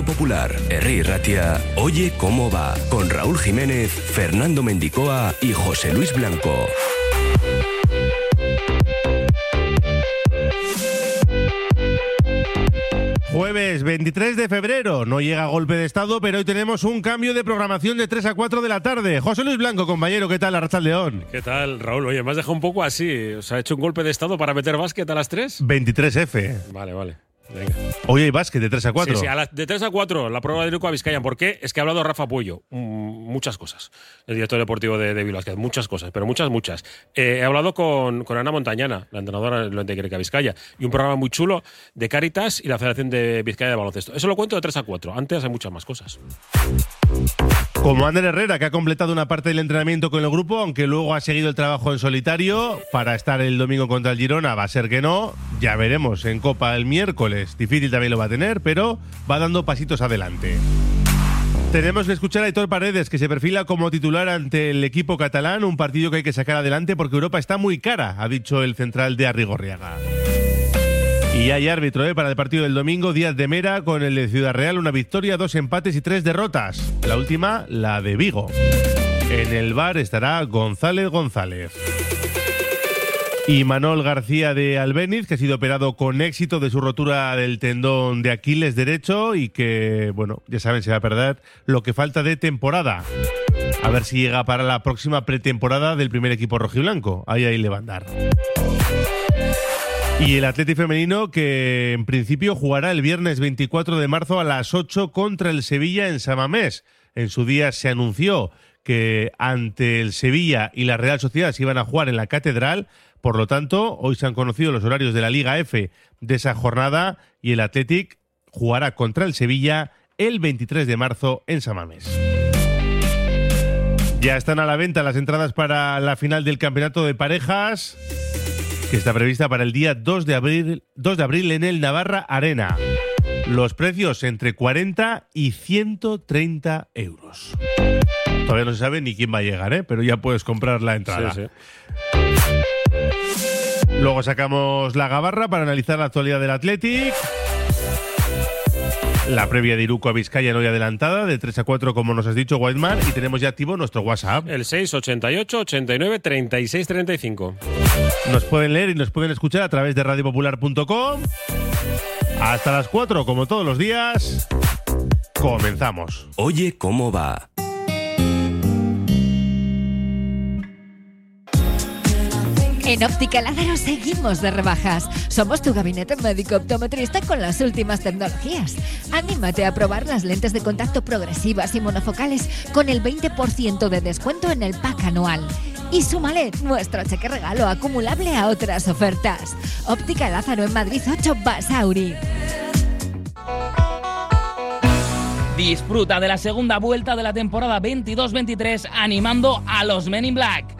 Radio Popular, Herri Ratia, Oye cómo va, con Raúl Jiménez, Fernando Mendicoa y José Luis Blanco. Jueves 23 de febrero, no llega golpe de estado, pero hoy tenemos un cambio de programación de 3 a 4 de la tarde. José Luis Blanco, compañero, ¿qué tal, Arracha León? ¿Qué tal, Raúl? Oye, me has dejado un poco así. ¿Os ha hecho un golpe de estado para meter básquet a las 3? 23F. Vale, vale. Venga. Hoy hay básquet de 3 a 4. Sí, sí, a las- de 3 a 4, la prueba de Iruko a Vizcaya. ¿Por qué? Es que ha hablado Rafa Puello. Mm, muchas cosas. El director deportivo de, de. Muchas cosas, pero muchas, muchas. Eh, he hablado con, con Ana Montañana, la entrenadora del Greca Vizcaya. Y un programa muy chulo de Caritas y la Federación de Vizcaya de Baloncesto. Eso lo cuento de 3 a 4. Antes hay muchas más cosas. Como Ander Herrera, que ha completado una parte del entrenamiento con el grupo, aunque luego ha seguido el trabajo en solitario para estar el domingo contra el Girona, va a ser que no. Ya veremos en Copa el miércoles. Difícil también lo va a tener, pero va dando pasitos adelante. Tenemos que escuchar a Aitor Paredes, que se perfila como titular ante el equipo catalán, un partido que hay que sacar adelante porque Europa está muy cara, ha dicho el central de Arrigorriaga. Y hay árbitro ¿eh? para el partido del domingo, Díaz de Mera con el de Ciudad Real, una victoria, dos empates y tres derrotas. La última, la de Vigo. En el bar estará González González. Y Manol García de Albeniz, que ha sido operado con éxito de su rotura del tendón de Aquiles derecho y que, bueno, ya saben, se va a perder lo que falta de temporada. A ver si llega para la próxima pretemporada del primer equipo rojiblanco. Ahí ahí le va a andar. Y el Atleti femenino que en principio jugará el viernes 24 de marzo a las 8 contra el Sevilla en Samamés. En su día se anunció que ante el Sevilla y la Real Sociedad se iban a jugar en la Catedral. Por lo tanto, hoy se han conocido los horarios de la Liga F de esa jornada y el Athletic jugará contra el Sevilla el 23 de marzo en Samamés. Ya están a la venta las entradas para la final del campeonato de parejas que está prevista para el día 2 de abril, 2 de abril en el Navarra Arena. Los precios entre 40 y 130 euros. Todavía no se sabe ni quién va a llegar, ¿eh? pero ya puedes comprar la entrada. Sí, sí. Luego sacamos la gabarra para analizar la actualidad del Athletic. La previa de Iruko a Vizcaya no hay adelantada, de 3 a 4, como nos has dicho, Whiteman. Y tenemos ya activo nuestro WhatsApp. El 688 89 36 35. Nos pueden leer y nos pueden escuchar a través de radiopopular.com. Hasta las 4, como todos los días. Comenzamos. Oye cómo va. En Óptica Lázaro seguimos de rebajas. Somos tu gabinete médico optometrista con las últimas tecnologías. Anímate a probar las lentes de contacto progresivas y monofocales con el 20% de descuento en el pack anual. Y súmale nuestro cheque regalo acumulable a otras ofertas. Óptica Lázaro en Madrid 8 Basauri. Disfruta de la segunda vuelta de la temporada 22-23 animando a los Men in Black.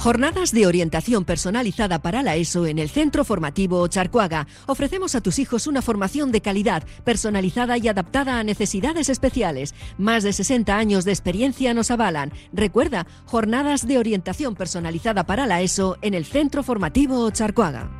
Jornadas de orientación personalizada para la ESO en el Centro Formativo Charcuaga. Ofrecemos a tus hijos una formación de calidad, personalizada y adaptada a necesidades especiales. Más de 60 años de experiencia nos avalan. Recuerda, jornadas de orientación personalizada para la ESO en el Centro Formativo Charcuaga.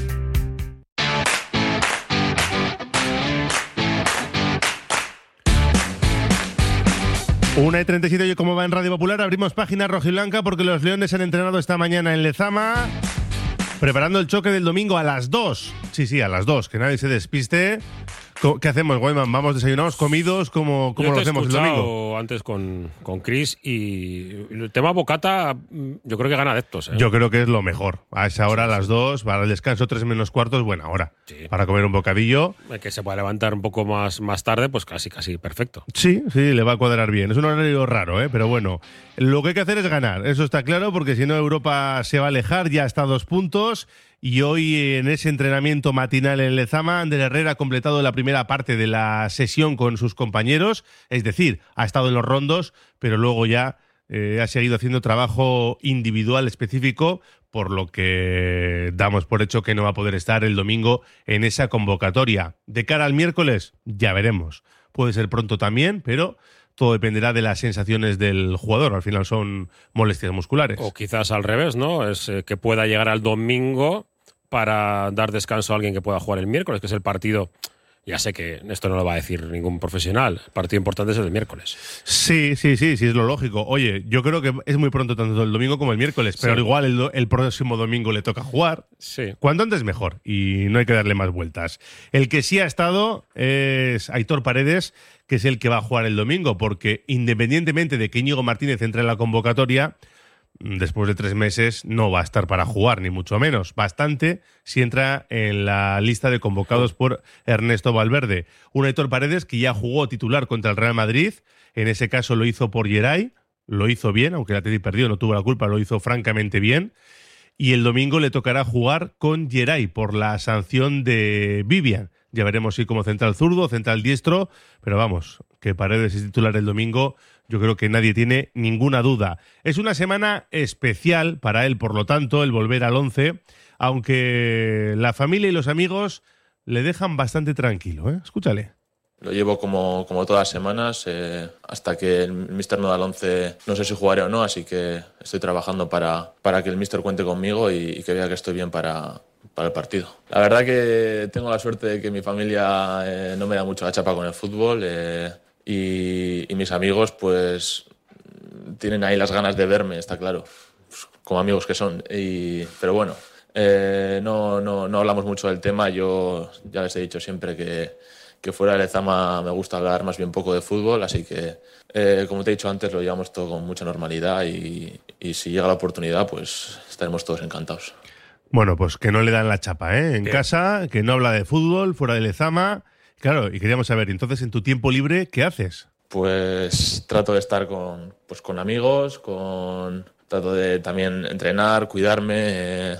Una y 37, y como va en Radio Popular, abrimos página rojiblanca porque los Leones han entrenado esta mañana en Lezama, preparando el choque del domingo a las 2. Sí, sí, a las 2, que nadie se despiste. ¿Qué hacemos, Guayman? ¿Vamos desayunados, comidos? ¿Cómo, cómo Yo lo te hacemos el domingo? antes con, con Chris y el tema bocata mm, yo creo que gana adeptos. ¿eh? Yo creo que es lo mejor. A esa hora, a las 2, para el descanso, 3 menos cuarto, es buena hora. Sí. Para comer un bocadillo. El que se pueda levantar un poco más, más tarde, pues casi, casi perfecto. Sí, sí, le va a cuadrar bien. Es un horario raro, ¿eh? pero bueno. Lo que hay que hacer es ganar, eso está claro, porque si no Europa se va a alejar, ya está a dos puntos. Y hoy en ese entrenamiento matinal en Lezama, Ander Herrera ha completado la primera parte de la sesión con sus compañeros, es decir, ha estado en los rondos, pero luego ya eh, ha seguido haciendo trabajo individual específico, por lo que damos por hecho que no va a poder estar el domingo en esa convocatoria. De cara al miércoles, ya veremos. Puede ser pronto también, pero todo dependerá de las sensaciones del jugador. Al final son molestias musculares. O quizás al revés, ¿no? Es eh, que pueda llegar al domingo para dar descanso a alguien que pueda jugar el miércoles, que es el partido. Ya sé que esto no lo va a decir ningún profesional. El partido importante es el miércoles. Sí, sí, sí, sí, es lo lógico. Oye, yo creo que es muy pronto tanto el domingo como el miércoles, pero Sí. igual el, el próximo domingo le toca jugar. Sí. Cuanto antes mejor y no hay que darle más vueltas. El que sí ha estado es Aitor Paredes, que es el que va a jugar el domingo, porque independientemente de que Íñigo Martínez entre en la convocatoria, después de tres meses no va a estar para jugar, ni mucho menos. Bastante si entra en la lista de convocados por Ernesto Valverde. Un Aitor Paredes que ya jugó titular contra el Real Madrid, en ese caso lo hizo por Geray, lo hizo bien, aunque el Atleti perdió, no tuvo la culpa, lo hizo francamente bien. Y el domingo le tocará jugar con Geray por la sanción de Vivian. Ya veremos si como central zurdo, central diestro, pero vamos, que Paredes es titular el domingo, yo creo que nadie tiene ninguna duda. Es una semana especial para él, por lo tanto, el volver al 11, aunque la familia y los amigos le dejan bastante tranquilo, ¿eh? Escúchale. Lo llevo como, como todas las semanas, eh, hasta que el Mister no da el 11, no sé si jugaré o no, así que estoy trabajando para, para que el Mister cuente conmigo y, y que vea que estoy bien para, para el partido. La verdad que tengo la suerte de que mi familia eh, no me da mucho la chapa con el fútbol eh, y, y mis amigos pues tienen ahí las ganas de verme, está claro, pues, como amigos que son. Y, pero bueno, eh, no, no, no hablamos mucho del tema. Yo ya les he dicho siempre que, que fuera de Lezama me gusta hablar más bien poco de fútbol, así que, eh, como te he dicho antes, lo llevamos todo con mucha normalidad y, y si llega la oportunidad, pues estaremos todos encantados. Bueno, pues que no le dan la chapa, ¿eh? En Bien. casa, que no habla de fútbol, fuera de Lezama. Claro, y queríamos saber, entonces, en tu tiempo libre, ¿qué haces? Pues trato de estar con, pues, con amigos, con, trato de también entrenar, cuidarme.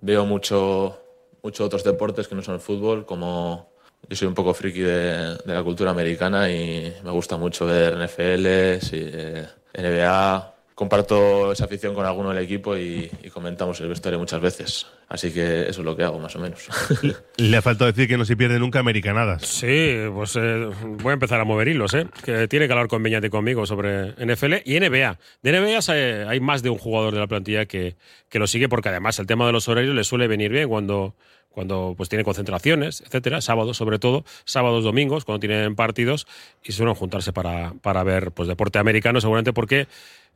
veo mucho, otros deportes que no son el fútbol, como yo soy un poco friki de, de la cultura americana y me gusta mucho ver NFL, sí, eh, NBA. Comparto esa afición con alguno del equipo y, y comentamos el vestuario muchas veces. Así que eso es lo que hago, más o menos. Le ha faltado decir que no se pierde nunca americanadas. Sí, pues eh, voy a empezar a mover hilos, ¿eh? Que tiene que hablar con Beñat y conmigo sobre NFL y NBA. De NBA se- hay más de un jugador de la plantilla que, que lo sigue porque además el tema de los horarios le suele venir bien cuando, cuando pues tiene concentraciones, etcétera, sábados sobre todo, sábados, domingos, cuando tienen partidos y suelen juntarse para, para ver pues deporte americano seguramente porque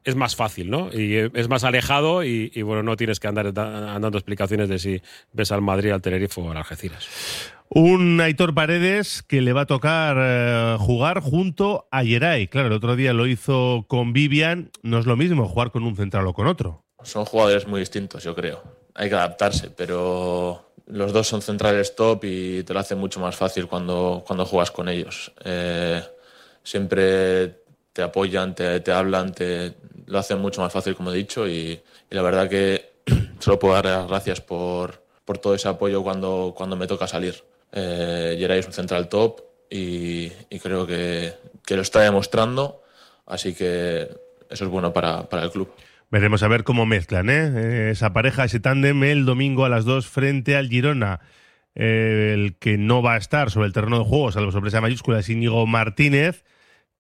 es más fácil, ¿no? Y es más alejado y, y bueno, no tienes que andar da- dando explicaciones de si ves al Madrid, al Tenerife o al Algeciras. Un Aitor Paredes que le va a tocar eh, jugar junto a Geray. Claro, el otro día lo hizo con Vivian. No es lo mismo jugar con un central o con otro. Son jugadores muy distintos, yo creo. Hay que adaptarse, pero los dos son centrales top y te lo hace mucho más fácil cuando, cuando juegas con ellos. Eh, siempre te apoyan, te, te hablan, te lo hacen mucho más fácil, como he dicho, y, la verdad que solo puedo dar las gracias por, por todo ese apoyo cuando, cuando me toca salir. Eh, Geray es un central top y, y creo que, que lo está demostrando, así que eso es bueno para, para el club. Veremos a ver cómo mezclan ¿eh? Eh, esa pareja, ese tándem el domingo a las 2 frente al Girona. Eh, el que no va a estar sobre el terreno de juego, salvo sorpresa mayúscula, es Íñigo Martínez,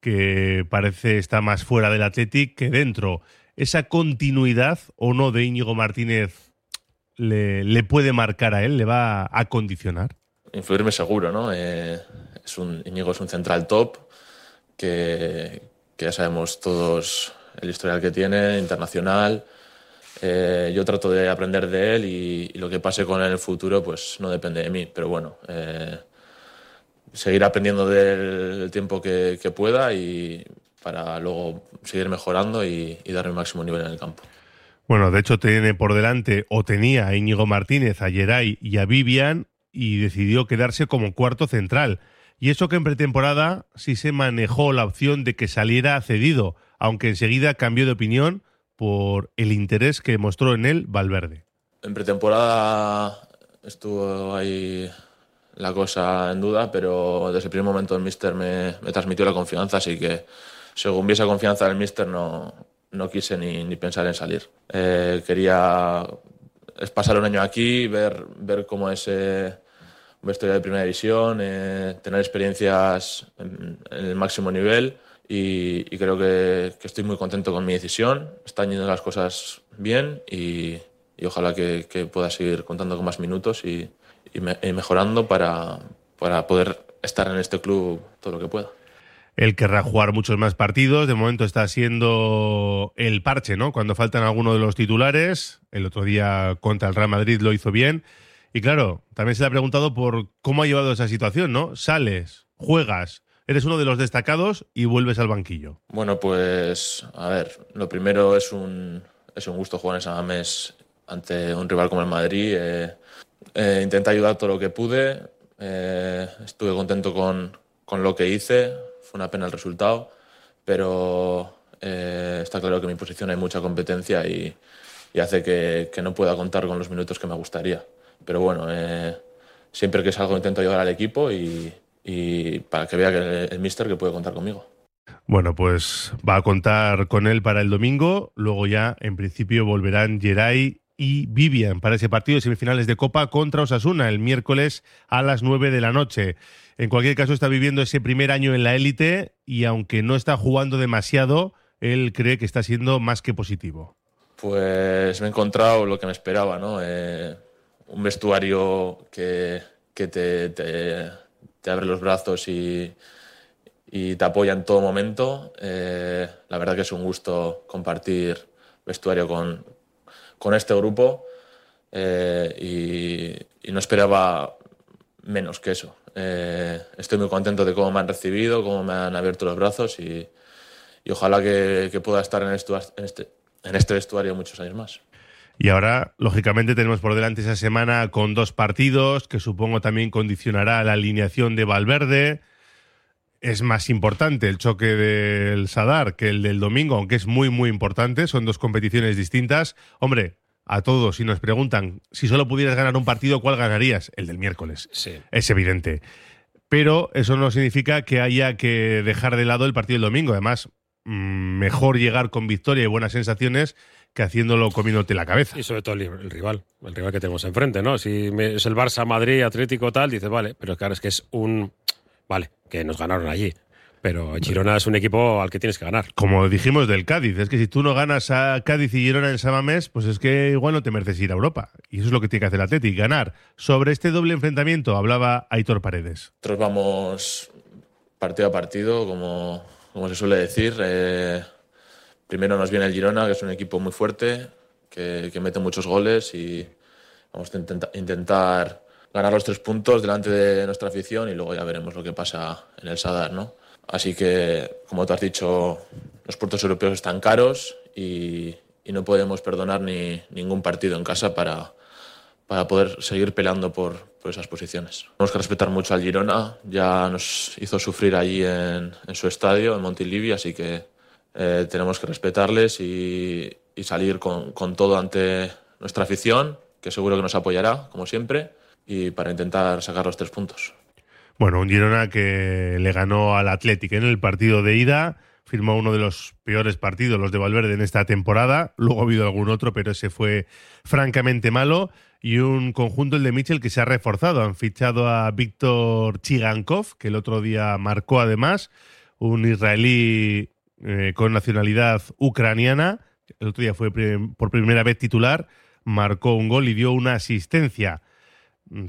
que parece está más fuera del Athletic que dentro. ¿Esa continuidad o no de Íñigo Martínez le, le puede marcar a él? ¿Le va a condicionar? influirme seguro, ¿no? Eh, es un, Íñigo es un central top que, que ya sabemos todos el historial que tiene, internacional. Eh, yo trato de aprender de él y, y lo que pase con él en el futuro pues no depende de mí, pero bueno, eh, seguir aprendiendo del el tiempo que, que pueda y para luego seguir mejorando y, y dar el máximo nivel en el campo. Bueno, de hecho tiene por delante o tenía a Íñigo Martínez, a Geray y a Vivian y decidió quedarse como cuarto central. Y eso que en pretemporada sí se manejó la opción de que saliera cedido, aunque enseguida cambió de opinión por el interés que mostró en él Valverde. En pretemporada estuvo ahí la cosa en duda, pero desde el primer momento el míster me, me transmitió la confianza, así que según vi esa confianza del míster no, no quise ni, ni pensar en salir. Eh, quería pasar un año aquí, ver, ver cómo es eh, vestuario de primera división, eh, tener experiencias en, en el máximo nivel y, y creo que, que estoy muy contento con mi decisión. Están yendo las cosas bien y, y ojalá que, que pueda seguir contando con más minutos y, y me- y mejorando para, para poder estar en este club todo lo que pueda. Él querrá jugar muchos más partidos. De momento está siendo el parche, ¿no? Cuando faltan algunos de los titulares. El otro día contra el Real Madrid lo hizo bien. Y claro, también se le ha preguntado por cómo ha llevado esa situación, ¿no? Sales, juegas, eres uno de los destacados y vuelves al banquillo. Bueno, pues a ver, lo primero es un, es un gusto jugar en San Mamés ante un rival como el Madrid. Eh, eh, intenté ayudar todo lo que pude, eh, estuve contento con, con lo que hice, fue una pena el resultado, pero eh, está claro que en mi posición hay mucha competencia y, y hace que, que no pueda contar con los minutos que me gustaría. Pero bueno, eh, siempre que salgo intento ayudar al equipo y, y para que vea que el, el míster que puede contar conmigo. Bueno, pues va a contar con él para el domingo. Luego ya, en principio, volverán Geray y Vivian para ese partido de semifinales de Copa contra Osasuna el miércoles a las 9 de la noche. En cualquier caso, está viviendo ese primer año en la élite y aunque no está jugando demasiado, él cree que está siendo más que positivo. Pues me he encontrado lo que me esperaba, ¿no? Eh, un vestuario que, que te, abre los brazos y, y te apoya en todo momento. Eh, la verdad que es un gusto compartir vestuario con, con este grupo eh, y, no esperaba menos que eso. Eh, estoy muy contento de cómo me han recibido, cómo me han abierto los brazos y, ojalá que, pueda estar en este, en este vestuario muchos años más. Y ahora, lógicamente, tenemos por delante esa semana con dos partidos, que supongo también condicionará la alineación de Valverde. Es más importante el choque del Sadar que el del domingo, aunque es muy, muy importante. Son dos competiciones distintas. Hombre, a todos, si nos preguntan si solo pudieras ganar un partido, ¿cuál ganarías? El del miércoles. Sí. Es evidente. Pero eso no significa que haya que dejar de lado el partido del domingo. Además, mm, mejor llegar con victoria y buenas sensaciones que haciéndolo comiéndote la cabeza. Y sobre todo el, el rival, el rival que tenemos enfrente, ¿no? Si me- es el Barça, Madrid, Atlético, tal, dices, vale, pero claro, es que es un. Vale, que nos ganaron allí. Pero Girona es un equipo al que tienes que ganar. Como dijimos del Cádiz, es que si tú no ganas a Cádiz y Girona en Samamés, pues es que igual no te mereces ir a Europa. Y eso es lo que tiene que hacer el Atleti, ganar. Sobre este doble enfrentamiento hablaba Aitor Paredes. Nosotros vamos partido a partido, como, como se suele decir. eh, primero nos viene el Girona, que es un equipo muy fuerte, que, que mete muchos goles y vamos a intenta- intentar ganar los tres puntos delante de nuestra afición y luego ya veremos lo que pasa en el Sadar, ¿no? Así que, como tú has dicho, los puertos europeos están caros y, y no podemos perdonar ni ningún partido en casa para, para poder seguir peleando por, por esas posiciones. Tenemos que respetar mucho al Girona, ya nos hizo sufrir allí en, en su estadio, en Montilivi, así que eh, tenemos que respetarles y, y salir con, con todo ante nuestra afición, que seguro que nos apoyará, como siempre, y para intentar sacar los tres puntos. Bueno, un Girona que le ganó al Athletic en el partido de ida, firmó uno de los peores partidos, los de Valverde, en esta temporada. Luego ha habido algún otro, pero ese fue francamente malo. Y un conjunto, el de Mitchell, que se ha reforzado. Han fichado a Víctor Chigankov, que el otro día marcó además, un israelí eh, con nacionalidad ucraniana. El otro día fue por primera vez titular, marcó un gol y dio una asistencia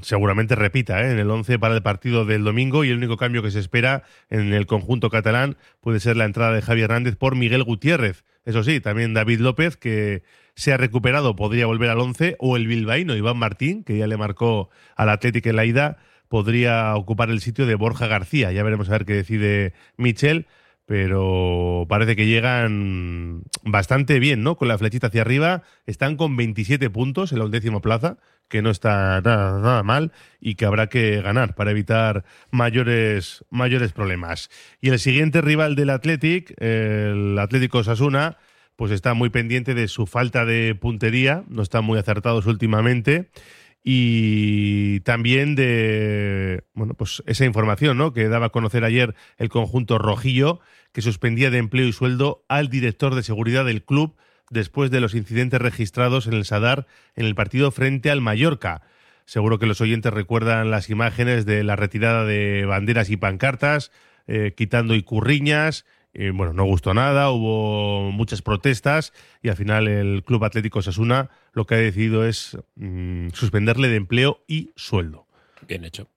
seguramente repita ¿eh? en el 11 para el partido del domingo y el único cambio que se espera en el conjunto catalán puede ser la entrada de Javier Hernández por Miguel Gutiérrez. Eso sí, también David López, que se ha recuperado, podría volver al 11, o el bilbaíno Iván Martín, que ya le marcó al Atlético en la ida, podría ocupar el sitio de Borja García. Ya veremos a ver qué decide Michel, pero parece que llegan bastante bien, ¿no? Con la flechita hacia arriba, están con 27 puntos en la undécima plaza, que no está nada, mal y que habrá que ganar para evitar mayores, mayores problemas. Y el siguiente rival del Athletic, el Atlético Sasuna, pues está muy pendiente de su falta de puntería, no están muy acertados últimamente y también de bueno pues esa información ¿no? que daba a conocer ayer el conjunto rojillo que suspendía de empleo y sueldo al director de seguridad del club después de los incidentes registrados en el Sadar en el partido frente al Mallorca. Seguro que los oyentes recuerdan las imágenes de la retirada de banderas y pancartas, eh, quitando icurriñas. Eh, bueno, no gustó nada, hubo muchas protestas y al final el Club Atlético Sasuna lo que ha decidido es mm, suspenderle de empleo y sueldo. Bien hecho.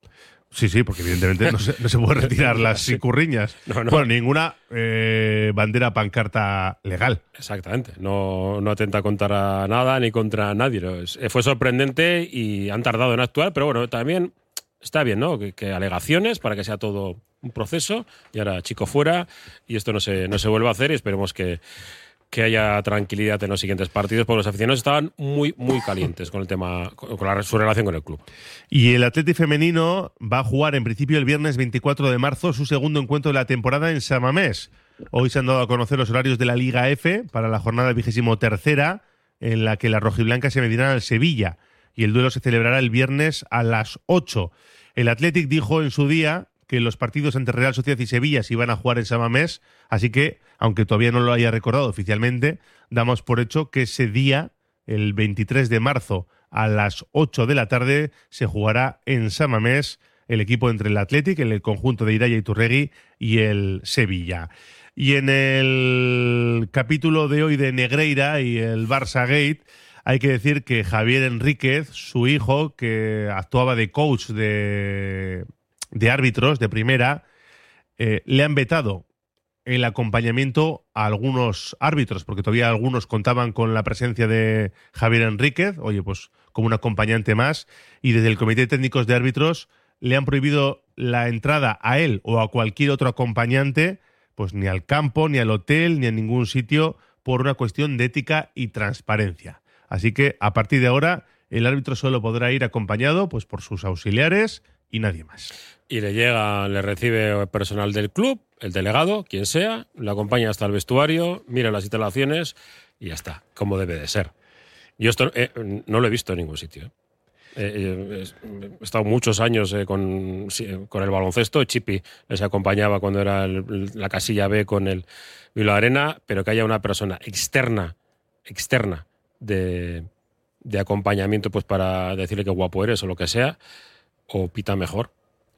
Sí, sí, porque evidentemente no se, no se puede retirar las Sí. icurriñas. No, no. Bueno, ninguna eh, bandera pancarta legal. Exactamente. No, no atenta contra nada ni contra nadie. fue sorprendente y han tardado en actuar, pero bueno, también está bien, ¿no? Que, que alegaciones para que sea todo un proceso y ahora chico fuera y esto no se, no se vuelva a hacer y esperemos que, que haya tranquilidad en los siguientes partidos porque los aficionados estaban muy, muy calientes con el tema, con, su relación con el club. Y el Atleti femenino va a jugar en principio el viernes 24 de marzo su segundo encuentro de la temporada en Samamés. Hoy se han dado a conocer los horarios de la Liga F para la jornada vigésimo tercera, en la que las rojiblancas se medirán al Sevilla y el duelo se celebrará el viernes a las 8. El Athletic dijo en su día que los partidos entre Real Sociedad y Sevilla se iban a jugar en Samamés, así que, aunque todavía no lo haya recordado oficialmente, damos por hecho que ese día, el 23 de marzo a las 8 de la tarde, se jugará en Samamés el equipo entre el Athletic, el conjunto de Iraya y Turregui y el Sevilla. Y en el capítulo de hoy de Negreira y el Barça Gate, hay que decir que Javier Enríquez, su hijo, que actuaba de coach de, árbitros de primera, eh, le han vetado el acompañamiento a algunos árbitros, porque todavía algunos contaban con la presencia de Javier Enríquez, oye, pues como un acompañante más, y desde el Comité de Técnicos de Árbitros le han prohibido la entrada a él o a cualquier otro acompañante, pues ni al campo, ni al hotel, ni a ningún sitio, por una cuestión de ética y transparencia. Así que a partir de ahora el árbitro solo podrá ir acompañado pues por sus auxiliares y nadie más. Y le llega, le recibe personal del club, el delegado, quien sea, le acompaña hasta el vestuario, mira las instalaciones y ya está, como debe de ser. Yo esto eh, no lo he visto en ningún sitio. ¿eh? Eh, he estado muchos años con, el baloncesto. Chipi les acompañaba cuando era el- la casilla B con el Bilbao Arena, pero que haya una persona externa, externa de, de acompañamiento, pues para decirle que guapo eres o lo que sea, o pita mejor.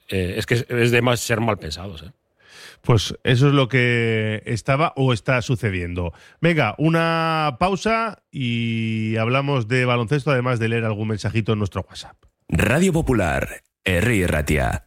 Eh, es que es de más ser mal pensados. ¿eh? Pues eso es lo que estaba o está sucediendo. Venga, una pausa y hablamos de baloncesto, además de leer algún mensajito en nuestro WhatsApp. Radio Popular, Herri Ratia.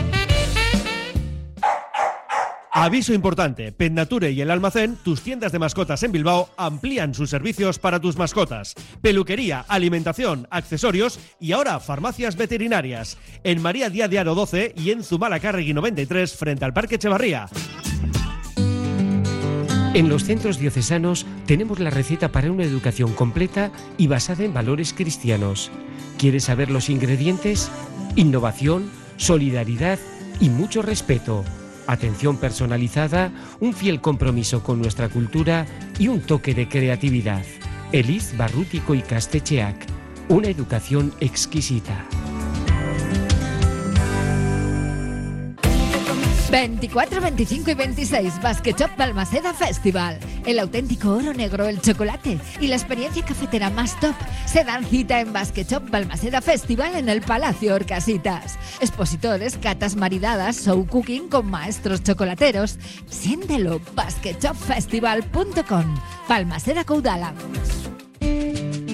Aviso importante, Nature y el almacén, tus tiendas de mascotas en Bilbao, amplían sus servicios para tus mascotas. Peluquería, alimentación, accesorios y ahora farmacias veterinarias. En María Díaz de Aro 12 y en Zumalacárregui 93 frente al Parque Echevarría. En los centros diocesanos tenemos la receta para una educación completa y basada en valores cristianos. ¿Quieres saber los ingredientes? Innovación, solidaridad y mucho respeto atención personalizada, un fiel compromiso con nuestra cultura y un toque de creatividad. Eliz Barrútico y Castecheac, una educación exquisita. 24, 25 y 26 Basket Shop Festival. El auténtico oro negro, el chocolate y la experiencia cafetera más top se dan cita en Basket Shop Balmaceda Festival en el Palacio Orcasitas. Expositores, catas maridadas, show cooking con maestros chocolateros. Siéntelo, basketshopfestival.com. Balmaceda Caudala.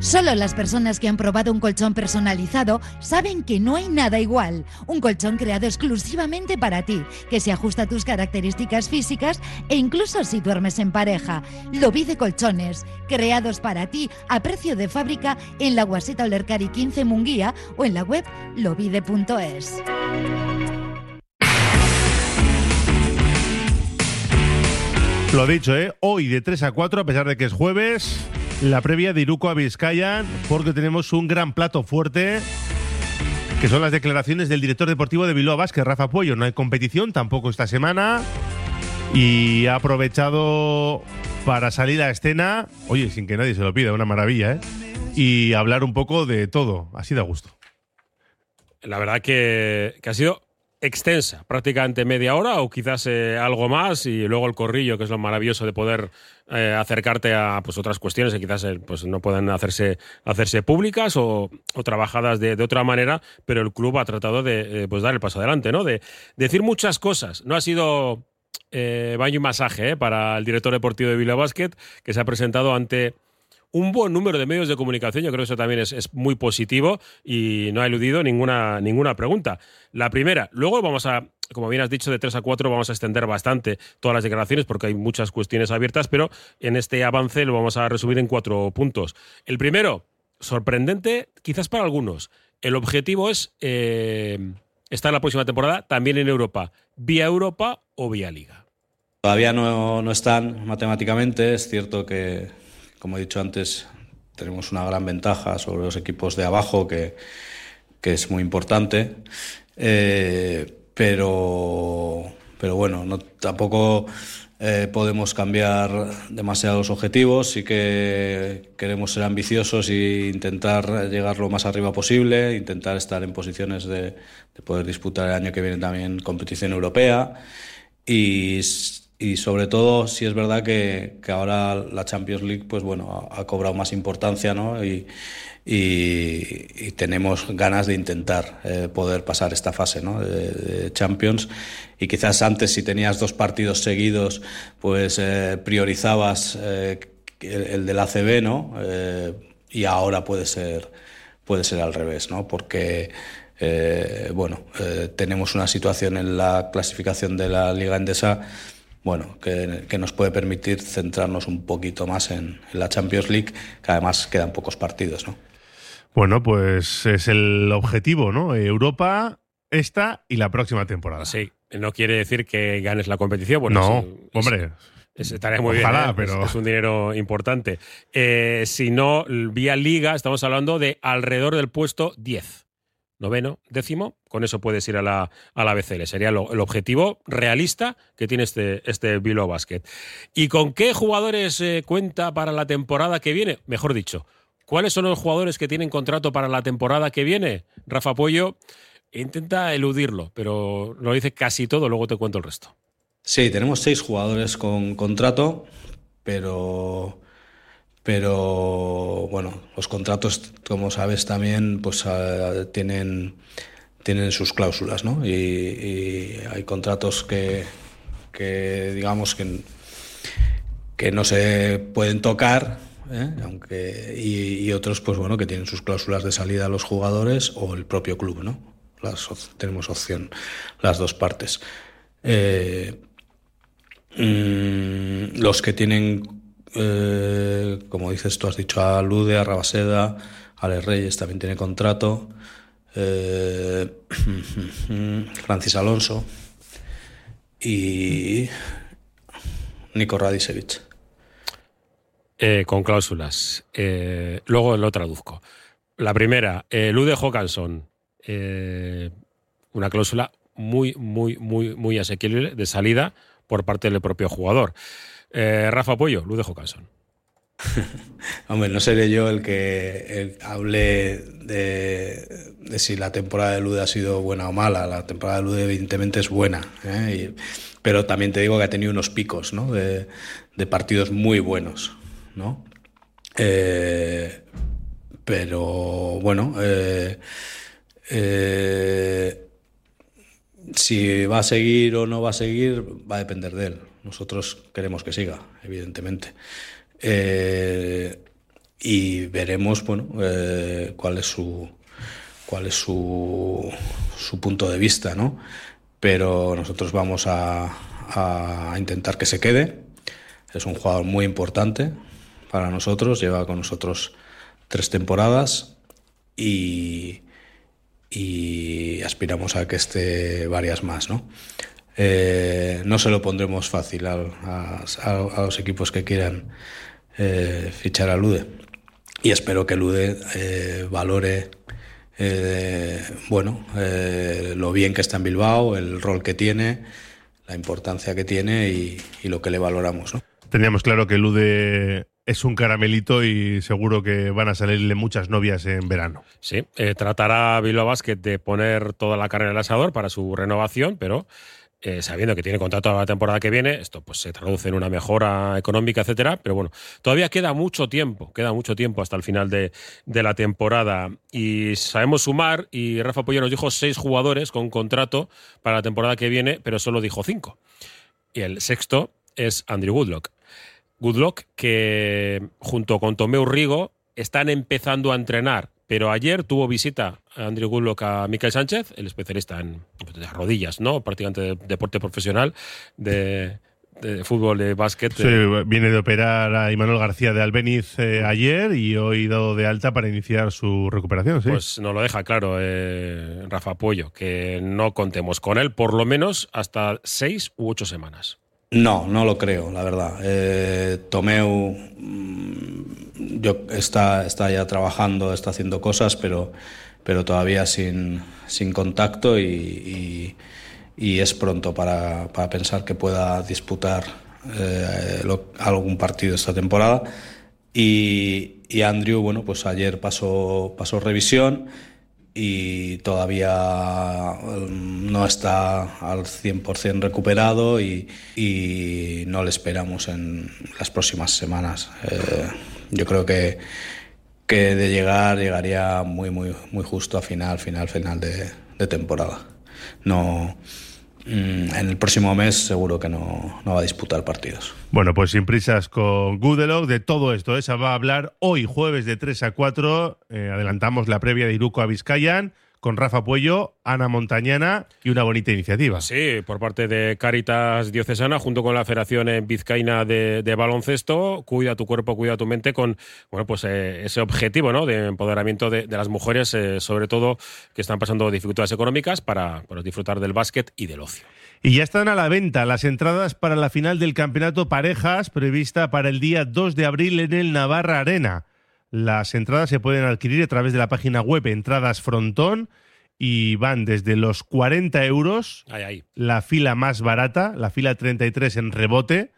Solo las personas que han probado un colchón personalizado saben que no hay nada igual. Un colchón creado exclusivamente para ti, que se ajusta a tus características físicas e incluso si duermes en pareja. Lobide Colchones, creados para ti a precio de fábrica en la Guaseta Olercari 15 Munguía o en la web lobide.es. Lo dicho, ¿eh? Hoy de 3 a 4, a pesar de que es jueves, la previa de Iruko a Vizcaya, porque tenemos un gran plato fuerte, que son las declaraciones del director deportivo de Bilbao Vázquez, Rafa Puello. No hay competición tampoco esta semana y ha aprovechado para salir a escena, oye, sin que nadie se lo pida, una maravilla, ¿eh? Y hablar un poco de todo, así de gusto. La verdad que ha sido extensa, prácticamente media hora o quizás eh, algo más y luego el corrillo, que es lo maravilloso de poder eh, acercarte a pues, otras cuestiones que quizás eh, pues, no puedan hacerse, hacerse públicas o, trabajadas de, otra manera, pero el club ha tratado de pues, dar el paso adelante, ¿no? De, decir muchas cosas. No ha sido baño y masaje para el director deportivo de Villa Basket, que se ha presentado ante un buen número de medios de comunicación. Yo creo que eso también es, muy positivo y no ha eludido ninguna, ninguna pregunta. La primera, luego vamos a, como bien has dicho, de 3 a 4 vamos a extender bastante todas las declaraciones porque hay muchas cuestiones abiertas, pero en este avance lo vamos a resumir en cuatro puntos. El primero, sorprendente quizás para algunos. El objetivo es eh, estar la próxima temporada también en Europa, vía Europa o vía Liga. Todavía no, no están matemáticamente, es cierto que como he dicho antes, tenemos una gran ventaja sobre los equipos de abajo, que, es muy importante. Eh, pero, pero bueno, no, tampoco eh, podemos cambiar demasiados objetivos. Sí que queremos ser ambiciosos e intentar llegar lo más arriba posible, intentar estar en posiciones de, de poder disputar el año que viene también competición europea. Y y sobre todo si es verdad que, que, ahora la Champions League pues bueno ha, cobrado más importancia ¿no? y, y, tenemos ganas de intentar eh, poder pasar esta fase ¿no? de, de, Champions y quizás antes si tenías dos partidos seguidos pues eh, priorizabas eh, el, el, del ACB ¿no? y ahora puede ser puede ser al revés ¿no? porque bueno tenemos una situación en la clasificación de la Liga Endesa bueno, que, que, nos puede permitir centrarnos un poquito más en, en, la Champions League, que además quedan pocos partidos, ¿no? Bueno, pues es el objetivo, ¿no? Europa, esta y la próxima temporada. Sí, no quiere decir que ganes la competición. Bueno, no, sí, hombre. Es, estaría muy Ojalá, bien, ¿eh? pero... es, es, un dinero importante. Eh, si no, vía liga, estamos hablando de alrededor del puesto 10 noveno, décimo, con eso puedes ir a la, a la BCL. Sería el objetivo realista que tiene este, este Bilbao Basket. ¿Y con qué jugadores eh, cuenta para la temporada que viene? Mejor dicho, ¿cuáles son los jugadores que tienen contrato para la temporada que viene? Rafa Pollo intenta eludirlo, pero lo dice casi todo, luego te cuento el resto. Sí, tenemos seis jugadores con contrato, pero pero bueno, los contratos, como sabes también, pues uh, tienen, tienen sus cláusulas, ¿no? Y, hay contratos que, que digamos que, que no se pueden tocar, ¿eh? aunque y, otros, pues bueno, que tienen sus cláusulas de salida a los jugadores o el propio club, ¿no? Las, tenemos opción las dos partes. Eh, mmm, los que tienen eh, como dices tú, has dicho a Lude, a Rabaseda, a Les Reyes también tiene contrato, eh, Francis Alonso y Nico Radisevich. Eh, con cláusulas. Luego lo traduzco. La primera, Lude Hawkinson, una cláusula muy, muy, muy, muy asequible de salida por parte del propio jugador. Eh, Rafa Pollo, Luz de. Hombre, no seré yo el que hable de, si la temporada de Lude ha sido buena o mala. La temporada de Lude, evidentemente, es buena. ¿eh? Pero también te digo que ha tenido unos picos ¿no? de, partidos muy buenos. ¿no? Eh, pero bueno, si va a seguir o no va a seguir, va a depender de él. Nosotros queremos que siga, evidentemente. Eh, y veremos, bueno, eh, cuál es su cuál es su, su, punto de vista, ¿no? Pero nosotros vamos a, intentar que se quede. Es un jugador muy importante para nosotros, lleva con nosotros tres temporadas y, y aspiramos a que esté varias más, ¿no? Eh, no se lo pondremos fácil a, a, a los equipos que quieran eh, fichar a Lude. Y espero que Lude eh, valore eh, bueno, lo bien que está en Bilbao, el rol que tiene, la importancia que tiene y, y lo que le valoramos. ¿no? Teníamos claro que Lude es un caramelito y seguro que van a salirle muchas novias en verano. Sí, eh, tratará Bilbao Basket de poner toda la carne en el asador para su renovación, pero eh, sabiendo que tiene contrato a la temporada que viene, esto pues se traduce en una mejora económica, etcétera. Pero bueno, todavía queda mucho tiempo, queda mucho tiempo hasta el final de, de la temporada. Y sabemos sumar, y Rafa Pollo nos dijo seis jugadores con contrato para la temporada que viene, pero solo dijo cinco. Y el sexto es Andrew Woodlock. Woodlock, que junto con Tomeu Rigo están empezando a entrenar pero ayer tuvo visita a Andrew Goodlock a Miquel Sánchez, el especialista en de rodillas, ¿no? Prácticamente de deporte profesional, de, de fútbol, de básquet. Sí, viene de operar a Imanol García de Albeniz eh, ayer y hoy dado de alta para iniciar su recuperación. ¿sí? Pues nos lo deja claro eh, Rafa Pollo, que no contemos con él por lo menos hasta seis u ocho semanas. No, no lo creo, la verdad. Eh, Tomeu yo, está, está ya trabajando, está haciendo cosas, pero, pero todavía sin, sin contacto y, y, y, es pronto para, para, pensar que pueda disputar eh, lo, algún partido esta temporada. Y, y, Andrew, bueno, pues ayer pasó, pasó revisión y todavía mm, no está al 100% recuperado y, y, no le esperamos en las próximas semanas. Eh, yo creo que, que de llegar llegaría muy, muy, muy justo a final, final, final de, temporada. No, mm, en el próximo mes seguro que no, no, va a disputar partidos. Bueno, pues sin prisas con Goodelock, de todo esto, esa va a hablar hoy, jueves de 3 a 4. Eh, adelantamos la previa de Iruko a Vizcayan con Rafa Puello, Ana Montañana y una bonita iniciativa. Sí, por parte de Caritas Diocesana, junto con la Federación Vizcaína de, de Baloncesto, cuida tu cuerpo, cuida tu mente, con bueno, pues eh, ese objetivo ¿no? de empoderamiento de, de las mujeres, eh, sobre todo que están pasando dificultades económicas, para, para disfrutar del básquet y del ocio. Y ya están a la venta las entradas para la final del Campeonato Parejas, prevista para el día 2 de abril en el Navarra Arena. Las entradas se pueden adquirir a través de la página web Entradas Frontón y van desde los 40 euros, la fila más barata, la fila 33 en rebote,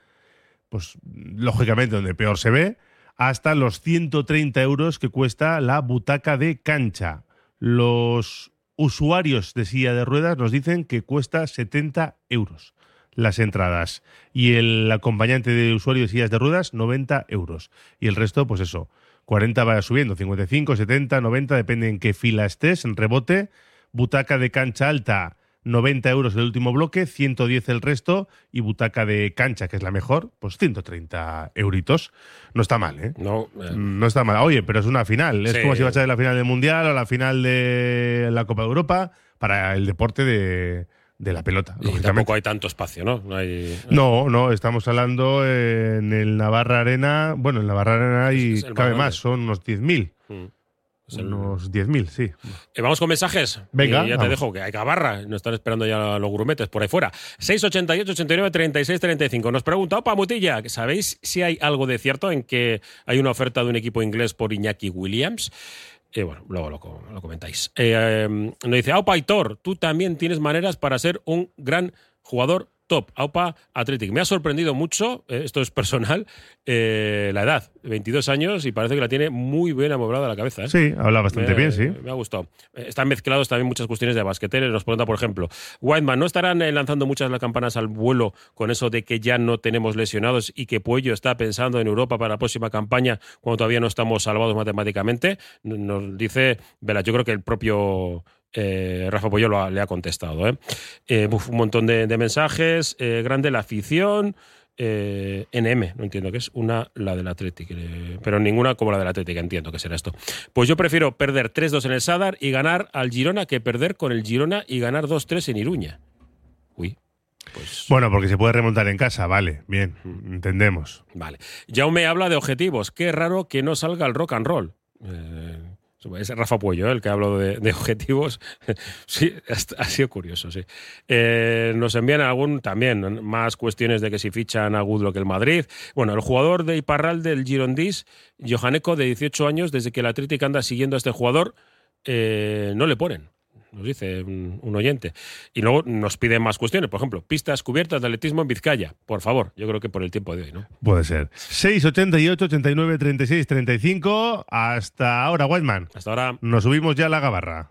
pues lógicamente donde peor se ve, hasta los 130 euros que cuesta la butaca de cancha. Los usuarios de silla de ruedas nos dicen que cuesta 70 euros las entradas y el acompañante de usuarios de sillas de ruedas 90 euros y el resto pues eso 40 va subiendo 55 70 90 depende en qué fila estés en rebote. Butaca de cancha alta 90 euros el último bloque 110 el resto y butaca de cancha que es la mejor pues 130 euritos. No está mal ¿eh? No, eh, no está mal. Oye pero es una final. Es como si vas a ver la final del mundial o la final de la Copa de Europa para el deporte de, de la pelota y lógicamente. tampoco hay tanto espacio, ¿no? No hay. No, no, estamos hablando en el Navarra Arena. Bueno, en Navarra Arena hay, cabe más, son unos 10.000. Mm. Unos 10.000, sí. Eh, vamos con mensajes. Venga, Y ya te dejo, que hay cabarra. Nos están esperando ya los grumetes por ahí fuera. 688, 89, 36, 35. Nos pregunta, opa, Mutilla, ¿sabéis si hay algo de cierto en que hay una oferta de un equipo inglés por Iñaki Williams? Eh, bueno, luego lo, lo comentáis. Eh, eh, nos dice, Aupa Aitor, tú también tienes maneras para ser un gran jugador top. Aupa Athletic. Me ha sorprendido mucho, eh, esto es personal, eh, la edad. 22 años y parece que la tiene muy bien amoblada la cabeza. ¿eh? Sí, habla bastante Me- bien, sí. Me ha gustado. Están mezclados también muchas cuestiones de basquetero. Nos pregunta, por ejemplo, Whiteman, ¿no estarán lanzando muchas las campanas al vuelo con eso de que ya no tenemos lesionados y que Puello está pensando en Europa para la próxima campaña cuando todavía no estamos salvados matemáticamente? Nos dice, Vela, yo creo que el propio eh, Rafa Puello lo ha- le ha contestado. ¿eh? Eh, uf, un montón de, de mensajes. grande la afición. NM, no entiendo qué es, una la del Athletic, eh, pero ninguna como la del Athletic, entiendo que será esto. Pues yo prefiero perder 3-2 en el Sadar y ganar al Girona que perder con el Girona y ganar 2-3 en Iruña. Uy, pues Bueno, porque se puede remontar en casa, vale, bien, entendemos. vale. Jaume habla de objetivos, qué raro que no salga el rock and roll. Es Rafa Puello ¿eh? el que ha hablado de, de objetivos. sí, ha sido curioso, sí. Eh, nos envían algún también más cuestiones de que si fichan a que el Madrid. Bueno, el jugador de Iparral del Girondís, Johaneco, de 18 años, desde que el Atlético anda siguiendo a este jugador, eh, no le ponen. Nos dice un, un oyente. Y luego nos piden más cuestiones. Por ejemplo, pistas cubiertas de atletismo en Vizcaya. Por favor, yo creo que por el tiempo de hoy, ¿no? Puede ser. 688 89 36 35. Hasta ahora, Whiteman. Hasta ahora. Nos subimos ya a la gabarra.